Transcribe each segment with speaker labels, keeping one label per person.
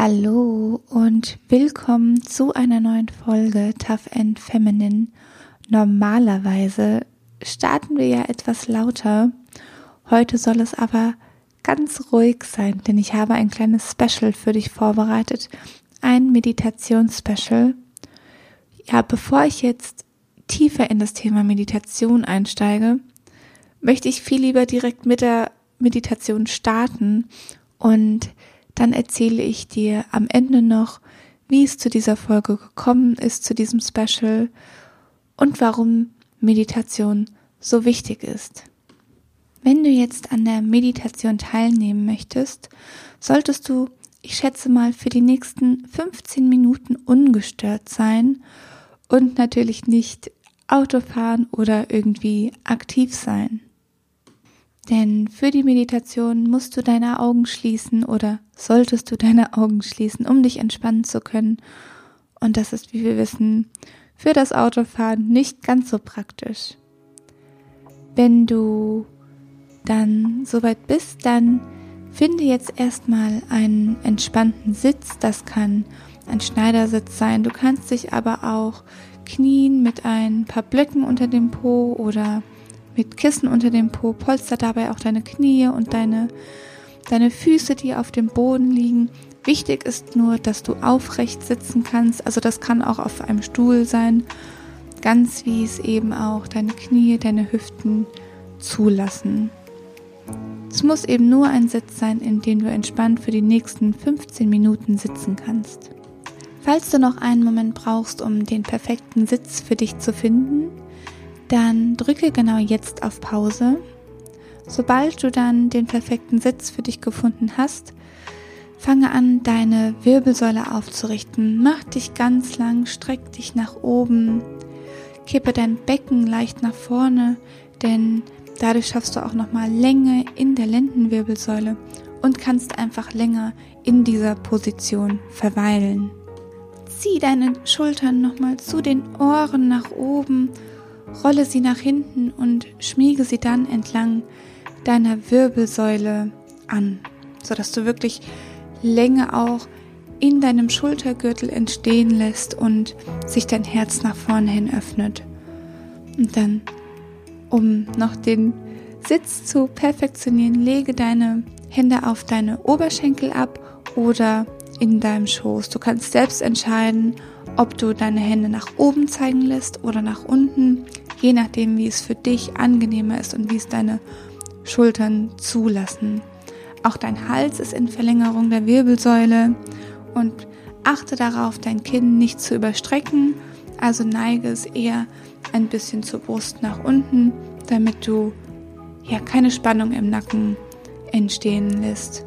Speaker 1: Hallo und willkommen zu einer neuen Folge Tough and Feminine. Normalerweise starten wir ja etwas lauter. Heute soll es aber ganz ruhig sein, denn ich habe ein kleines Special für dich vorbereitet. Ein Meditationsspecial. Ja, bevor ich jetzt tiefer in das Thema Meditation einsteige, möchte ich viel lieber direkt mit der Meditation starten und dann erzähle ich dir am Ende noch, wie es zu dieser Folge gekommen ist, zu diesem Special und warum Meditation so wichtig ist. Wenn du jetzt an der Meditation teilnehmen möchtest, solltest du, ich schätze mal, für die nächsten 15 Minuten ungestört sein und natürlich nicht Auto fahren oder irgendwie aktiv sein. Denn für die Meditation musst du deine Augen schließen oder solltest du deine Augen schließen, um dich entspannen zu können. Und das ist, wie wir wissen, für das Autofahren nicht ganz so praktisch. Wenn du dann soweit bist, dann finde jetzt erstmal einen entspannten Sitz. Das kann ein Schneidersitz sein. Du kannst dich aber auch knien mit ein paar Blöcken unter dem Po oder mit Kissen unter dem Po, polster dabei auch deine Knie und deine, deine Füße, die auf dem Boden liegen. Wichtig ist nur, dass du aufrecht sitzen kannst. Also das kann auch auf einem Stuhl sein, ganz wie es eben auch deine Knie, deine Hüften zulassen. Es muss eben nur ein Sitz sein, in dem du entspannt für die nächsten 15 Minuten sitzen kannst. Falls du noch einen Moment brauchst, um den perfekten Sitz für dich zu finden, dann drücke genau jetzt auf Pause. Sobald du dann den perfekten Sitz für dich gefunden hast, fange an, deine Wirbelsäule aufzurichten. Mach dich ganz lang, streck dich nach oben, kippe dein Becken leicht nach vorne, denn dadurch schaffst du auch nochmal Länge in der Lendenwirbelsäule und kannst einfach länger in dieser Position verweilen. Zieh deine Schultern nochmal zu den Ohren nach oben rolle sie nach hinten und schmiege sie dann entlang deiner Wirbelsäule an, sodass du wirklich Länge auch in deinem Schultergürtel entstehen lässt und sich dein Herz nach vorne hin öffnet. Und dann, um noch den Sitz zu perfektionieren, lege deine Hände auf deine Oberschenkel ab oder in deinem Schoß. Du kannst selbst entscheiden, ob du deine Hände nach oben zeigen lässt oder nach unten, je nachdem, wie es für dich angenehmer ist und wie es deine Schultern zulassen. Auch dein Hals ist in Verlängerung der Wirbelsäule und achte darauf, dein Kinn nicht zu überstrecken, also neige es eher ein bisschen zur Brust nach unten, damit du ja keine Spannung im Nacken entstehen lässt.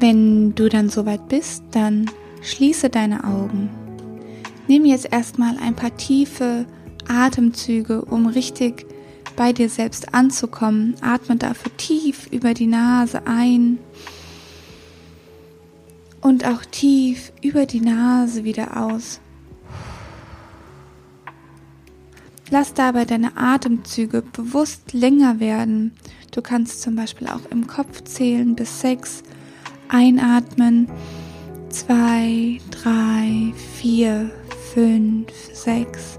Speaker 1: Wenn du dann soweit bist, dann schließe deine Augen. Nimm jetzt erstmal ein paar tiefe Atemzüge, um richtig bei dir selbst anzukommen. Atme dafür tief über die Nase ein und auch tief über die Nase wieder aus. Lass dabei deine Atemzüge bewusst länger werden. Du kannst zum Beispiel auch im Kopf zählen bis sechs Einatmen. Zwei, drei, vier, fünf, sechs.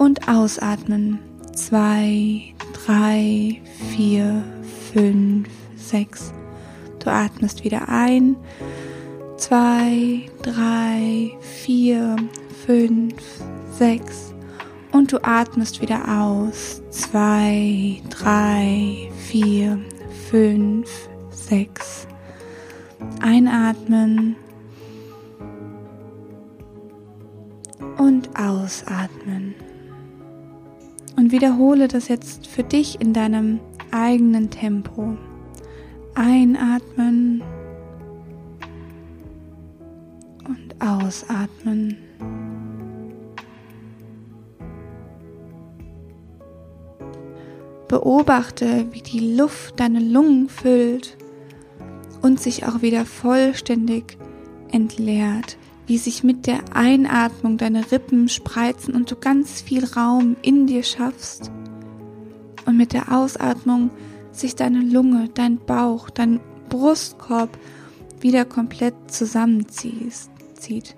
Speaker 1: Und ausatmen. Zwei, drei, vier, fünf, sechs. Du atmest wieder ein. Zwei, drei, vier, fünf, sechs. Und du atmest wieder aus. Zwei, drei, vier, fünf, sechs. Einatmen und ausatmen. Und wiederhole das jetzt für dich in deinem eigenen Tempo. Einatmen und ausatmen. Beobachte, wie die Luft deine Lungen füllt und sich auch wieder vollständig entleert, wie sich mit der Einatmung deine Rippen spreizen und du ganz viel Raum in dir schaffst und mit der Ausatmung sich deine Lunge, dein Bauch, dein Brustkorb wieder komplett zusammenzieht.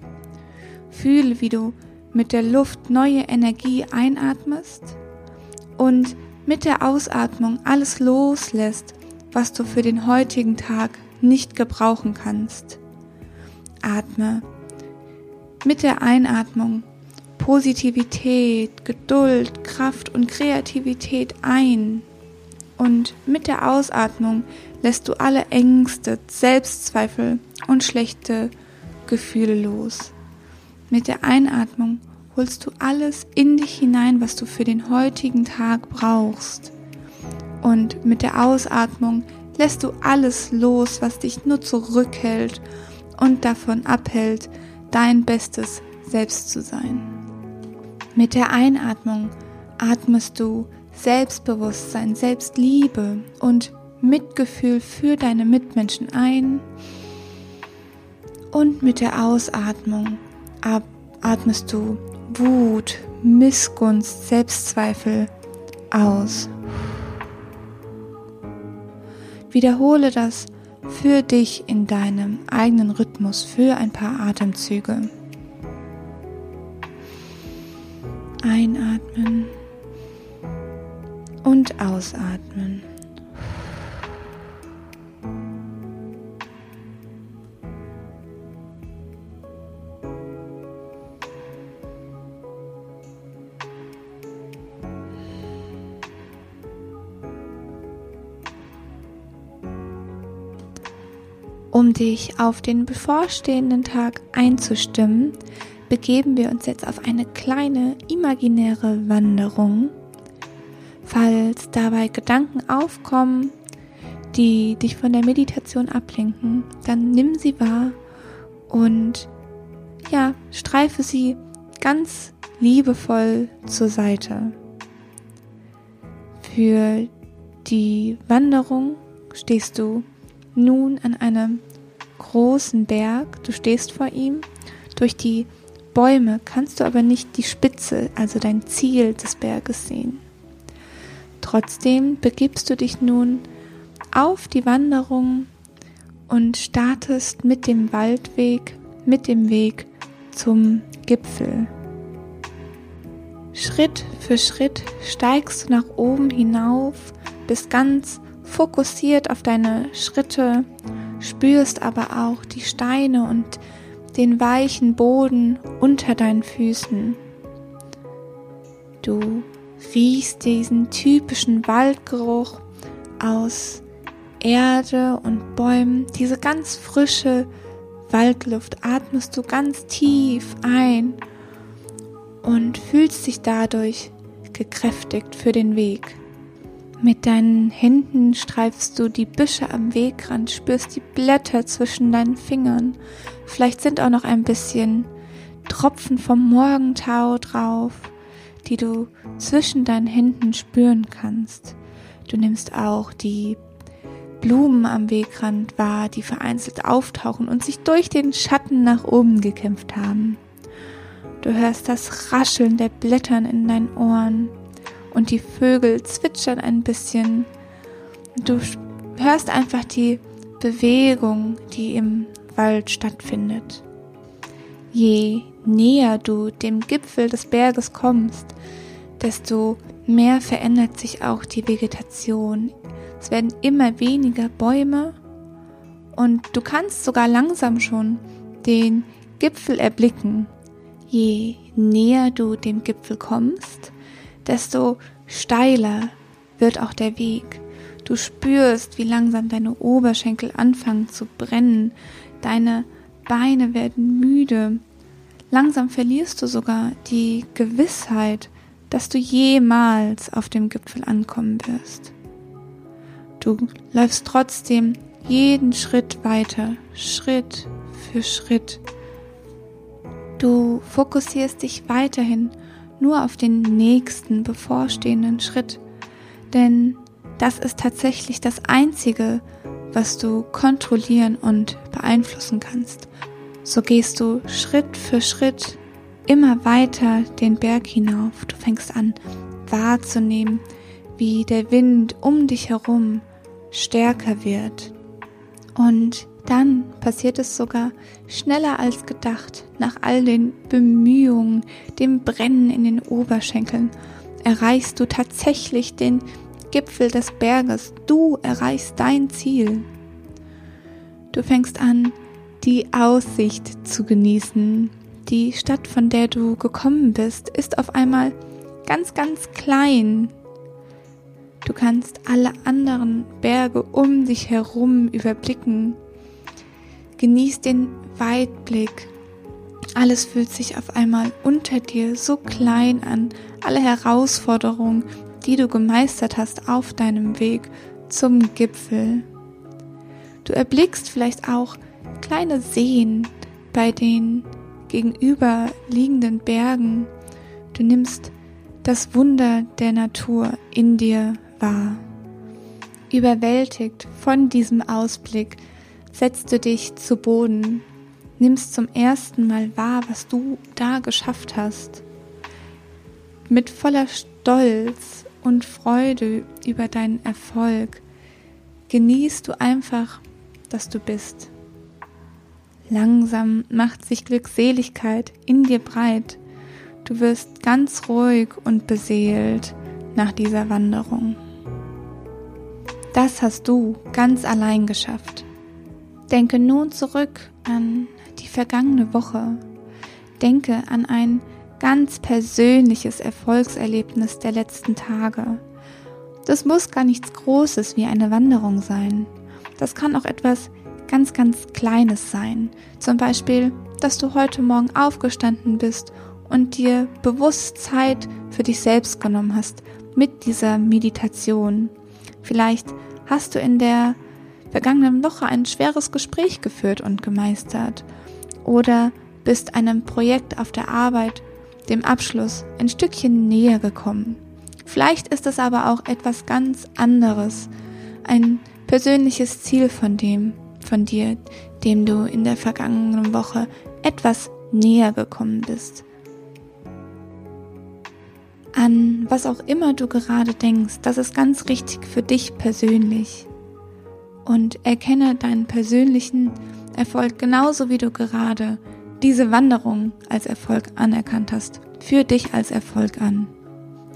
Speaker 1: Fühle, wie du mit der Luft neue Energie einatmest und mit der Ausatmung alles loslässt, was du für den heutigen Tag nicht gebrauchen kannst. Atme mit der Einatmung Positivität, Geduld, Kraft und Kreativität ein und mit der Ausatmung lässt du alle Ängste, Selbstzweifel und schlechte Gefühle los. Mit der Einatmung holst du alles in dich hinein, was du für den heutigen Tag brauchst. Und mit der Ausatmung lässt du alles los, was dich nur zurückhält und davon abhält, dein bestes Selbst zu sein. Mit der Einatmung atmest du Selbstbewusstsein, Selbstliebe und Mitgefühl für deine Mitmenschen ein und mit der Ausatmung atmest du Wut, Missgunst, Selbstzweifel aus. Wiederhole das für dich in deinem eigenen Rhythmus für ein paar Atemzüge. Einatmen und ausatmen. Um dich auf den bevorstehenden Tag einzustimmen, begeben wir uns jetzt auf eine kleine imaginäre Wanderung. Falls dabei Gedanken aufkommen, die dich von der Meditation ablenken, dann nimm sie wahr und ja, streife sie ganz liebevoll zur Seite. Für die Wanderung stehst du nun an einem großen Berg, du stehst vor ihm, durch die Bäume kannst du aber nicht die Spitze, also dein Ziel des Berges sehen. Trotzdem begibst du dich nun auf die Wanderung und startest mit dem Waldweg, mit dem Weg zum Gipfel. Schritt für Schritt steigst du nach oben hinauf, bist ganz fokussiert auf deine Schritte, spürst aber auch die Steine und den weichen Boden unter deinen Füßen. Du riechst diesen typischen Waldgeruch aus Erde und Bäumen, diese ganz frische Waldluft atmest du ganz tief ein und fühlst dich dadurch gekräftigt für den Weg. Mit deinen Händen streifst du die Büsche am Wegrand, spürst die Blätter zwischen deinen Fingern. Vielleicht sind auch noch ein bisschen Tropfen vom Morgentau drauf, die du zwischen deinen Händen spüren kannst. Du nimmst auch die Blumen am Wegrand wahr, die vereinzelt auftauchen und sich durch den Schatten nach oben gekämpft haben. Du hörst das Rascheln der Blättern in deinen Ohren und die Vögel zwitschern ein bisschen. Du hörst einfach die Bewegung, die im Wald stattfindet. Je näher du dem Gipfel des Berges kommst, desto mehr verändert sich auch die Vegetation. Es werden immer weniger Bäume und du kannst sogar langsam schon den Gipfel erblicken. Je näher du dem Gipfel kommst, desto steiler wird auch der Weg. Du spürst, wie langsam deine Oberschenkel anfangen zu brennen, deine Beine werden müde. Langsam verlierst du sogar die Gewissheit, dass du jemals auf dem Gipfel ankommen wirst. Du läufst trotzdem jeden Schritt weiter, Schritt für Schritt. Du fokussierst dich weiterhin nur auf den nächsten bevorstehenden Schritt, denn das ist tatsächlich das Einzige, was du kontrollieren und beeinflussen kannst. So gehst du Schritt für Schritt immer weiter den Berg hinauf. Du fängst an wahrzunehmen, wie der Wind um dich herum stärker wird. Und dann passiert es sogar schneller als gedacht. Nach all den Bemühungen, dem Brennen in den Oberschenkeln, erreichst du tatsächlich den Gipfel des Berges. Du erreichst dein Ziel. Du fängst an, die Aussicht zu genießen. Die Stadt, von der du gekommen bist, ist auf einmal ganz, ganz klein. Du kannst alle anderen Berge um dich herum überblicken. Genieß den Weitblick. Alles fühlt sich auf einmal unter dir so klein an. Alle Herausforderungen, die du gemeistert hast auf deinem Weg zum Gipfel. Du erblickst vielleicht auch kleine Seen bei den gegenüberliegenden Bergen. Du nimmst das Wunder der Natur in dir wahr. Überwältigt von diesem Ausblick setzt du dich zu Boden, nimmst zum ersten Mal wahr, was du da geschafft hast. Mit voller Stolz und Freude über deinen Erfolg genießt du einfach, dass du bist. Langsam macht sich Glückseligkeit in dir breit. Du wirst ganz ruhig und beseelt nach dieser Wanderung. Das hast du ganz allein geschafft. Denke nun zurück an die vergangene Woche. Denke an ein ganz persönliches Erfolgserlebnis der letzten Tage. Das muss gar nichts Großes wie eine Wanderung sein. Das kann auch etwas ganz, ganz Kleines sein. Zum Beispiel, dass du heute Morgen aufgestanden bist und dir bewusst Zeit für dich selbst genommen hast mit dieser Meditation. Vielleicht hast du in der vergangenen Woche ein schweres Gespräch geführt und gemeistert oder bist einem Projekt auf der Arbeit, dem Abschluss, ein Stückchen näher gekommen. Vielleicht ist es aber auch etwas ganz anderes, ein persönliches Ziel von dem, von dir, dem du in der vergangenen Woche etwas näher gekommen bist. An was auch immer du gerade denkst, das ist ganz richtig für dich persönlich und erkenne deinen persönlichen Erfolg genauso wie du gerade diese Wanderung als Erfolg anerkannt hast, für dich als Erfolg an.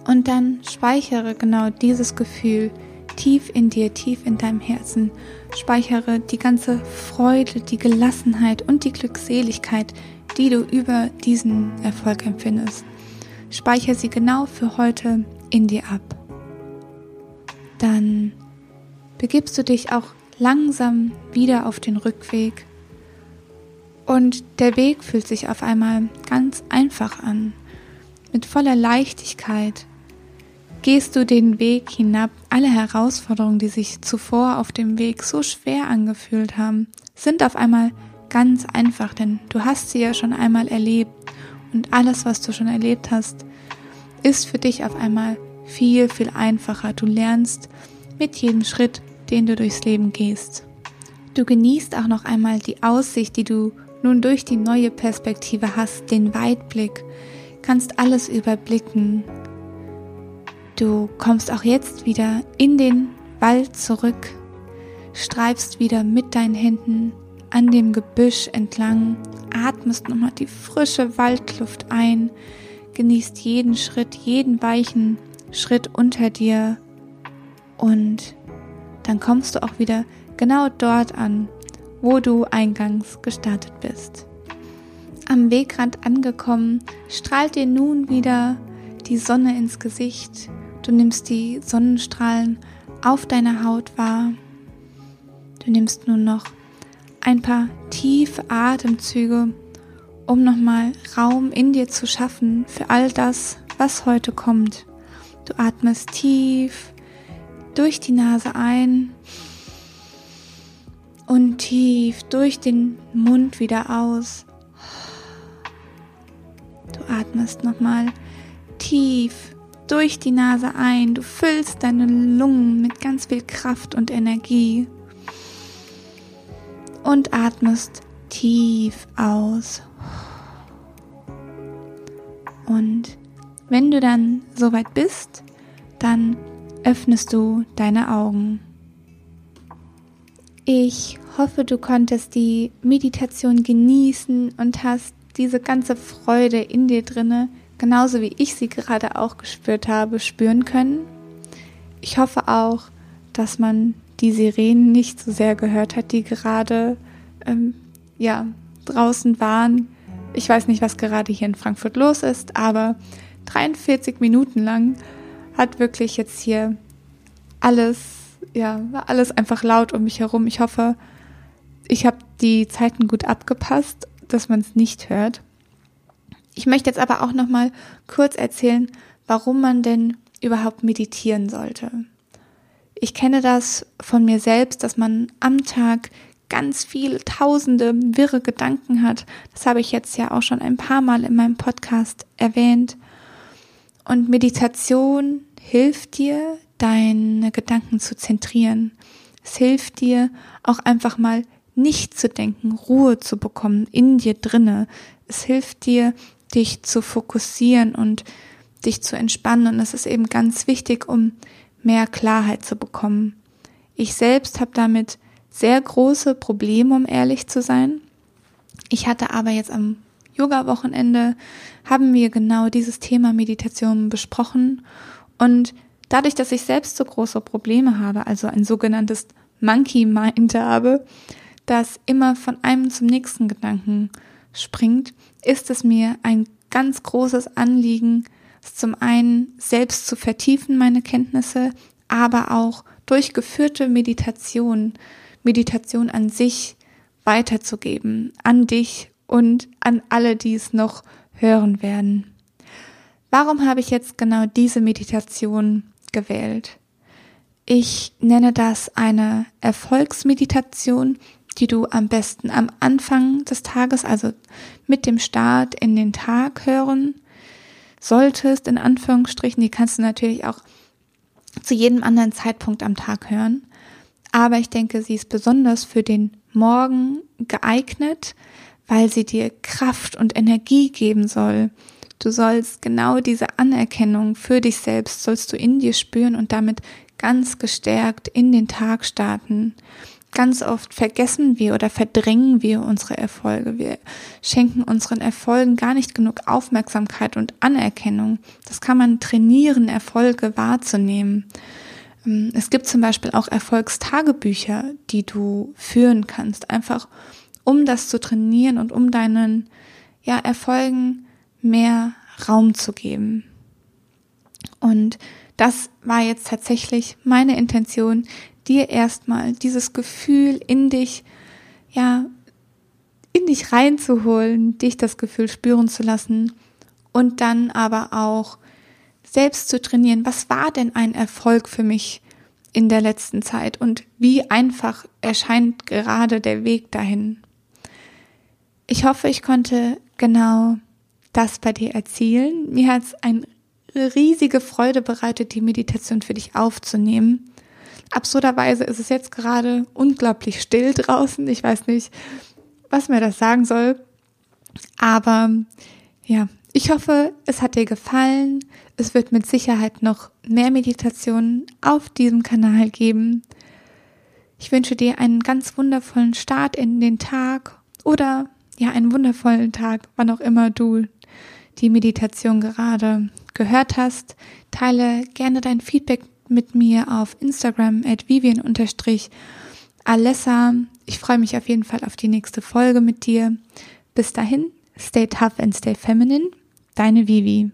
Speaker 1: Und dann speichere genau dieses Gefühl tief in dir, tief in deinem Herzen. Speichere die ganze Freude, die Gelassenheit und die Glückseligkeit, die du über diesen Erfolg empfindest. Speichere sie genau für heute in dir ab. Dann begibst du dich auch langsam wieder auf den Rückweg und der Weg fühlt sich auf einmal ganz einfach an. Mit voller Leichtigkeit gehst du den Weg hinab. Alle Herausforderungen, die sich zuvor auf dem Weg so schwer angefühlt haben, sind auf einmal ganz einfach, denn du hast sie ja schon einmal erlebt und alles, was du schon erlebt hast, ist für dich auf einmal viel, viel einfacher. Du lernst mit jedem Schritt den du durchs Leben gehst. Du genießt auch noch einmal die Aussicht, die du nun durch die neue Perspektive hast, den Weitblick, kannst alles überblicken. Du kommst auch jetzt wieder in den Wald zurück, streifst wieder mit deinen Händen an dem Gebüsch entlang, atmest nochmal die frische Waldluft ein, genießt jeden Schritt, jeden weichen Schritt unter dir und dann kommst du auch wieder genau dort an, wo du eingangs gestartet bist. Am Wegrand angekommen, strahlt dir nun wieder die Sonne ins Gesicht. Du nimmst die Sonnenstrahlen auf deiner Haut wahr. Du nimmst nun noch ein paar tiefe Atemzüge, um nochmal Raum in dir zu schaffen für all das, was heute kommt. Du atmest tief durch die Nase ein und tief durch den Mund wieder aus. Du atmest nochmal tief durch die Nase ein. Du füllst deine Lungen mit ganz viel Kraft und Energie. Und atmest tief aus. Und wenn du dann soweit bist, dann öffnest du deine Augen. Ich hoffe, du konntest die Meditation genießen und hast diese ganze Freude in dir drinne, genauso wie ich sie gerade auch gespürt habe, spüren können. Ich hoffe auch, dass man die Sirenen nicht so sehr gehört hat, die gerade ähm, ja draußen waren. Ich weiß nicht, was gerade hier in Frankfurt los ist, aber 43 Minuten lang hat wirklich jetzt hier alles ja, war alles einfach laut um mich herum. Ich hoffe, ich habe die Zeiten gut abgepasst, dass man es nicht hört. Ich möchte jetzt aber auch noch mal kurz erzählen, warum man denn überhaupt meditieren sollte. Ich kenne das von mir selbst, dass man am Tag ganz viele tausende wirre Gedanken hat. Das habe ich jetzt ja auch schon ein paar Mal in meinem Podcast erwähnt. Und Meditation hilft dir, deine Gedanken zu zentrieren. Es hilft dir auch einfach mal nicht zu denken, Ruhe zu bekommen in dir drinne. Es hilft dir, dich zu fokussieren und dich zu entspannen. Und es ist eben ganz wichtig, um mehr Klarheit zu bekommen. Ich selbst habe damit sehr große Probleme, um ehrlich zu sein. Ich hatte aber jetzt am Yoga-Wochenende haben wir genau dieses Thema Meditation besprochen und Dadurch, dass ich selbst so große Probleme habe, also ein sogenanntes Monkey Mind habe, das immer von einem zum nächsten Gedanken springt, ist es mir ein ganz großes Anliegen, zum einen selbst zu vertiefen, meine Kenntnisse, aber auch durch geführte Meditation, Meditation an sich weiterzugeben, an dich und an alle, die es noch hören werden. Warum habe ich jetzt genau diese Meditation gewählt. Ich nenne das eine Erfolgsmeditation, die du am besten am Anfang des Tages, also mit dem Start in den Tag hören solltest, in Anführungsstrichen. Die kannst du natürlich auch zu jedem anderen Zeitpunkt am Tag hören. Aber ich denke, sie ist besonders für den Morgen geeignet, weil sie dir Kraft und Energie geben soll Du sollst genau diese Anerkennung für dich selbst, sollst du in dir spüren und damit ganz gestärkt in den Tag starten. Ganz oft vergessen wir oder verdrängen wir unsere Erfolge. Wir schenken unseren Erfolgen gar nicht genug Aufmerksamkeit und Anerkennung. Das kann man trainieren, Erfolge wahrzunehmen. Ähm, es gibt zum Beispiel auch Erfolgstagebücher, die du führen kannst, einfach um das zu trainieren und um deinen ja, Erfolgen mehr Raum zu geben. Und das war jetzt tatsächlich meine Intention, dir erstmal dieses Gefühl in dich, ja, in dich reinzuholen, dich das Gefühl spüren zu lassen und dann aber auch selbst zu trainieren, was war denn ein Erfolg für mich in der letzten Zeit und wie einfach erscheint gerade der Weg dahin. Ich hoffe, ich konnte genau das bei dir erzielen. Mir hat es eine riesige Freude bereitet, die Meditation für dich aufzunehmen. Absurderweise ist es jetzt gerade unglaublich still draußen. Ich weiß nicht, was mir das sagen soll. Aber ja, ich hoffe, es hat dir gefallen. Es wird mit Sicherheit noch mehr Meditationen auf diesem Kanal geben. Ich wünsche dir einen ganz wundervollen Start in den Tag oder ja, einen wundervollen Tag, wann auch immer du die Meditation gerade gehört hast. Teile gerne dein Feedback mit mir auf Instagram at vivian-alessa. Ich freue mich auf jeden Fall auf die nächste Folge mit dir. Bis dahin, stay tough and stay feminine. Deine Vivi.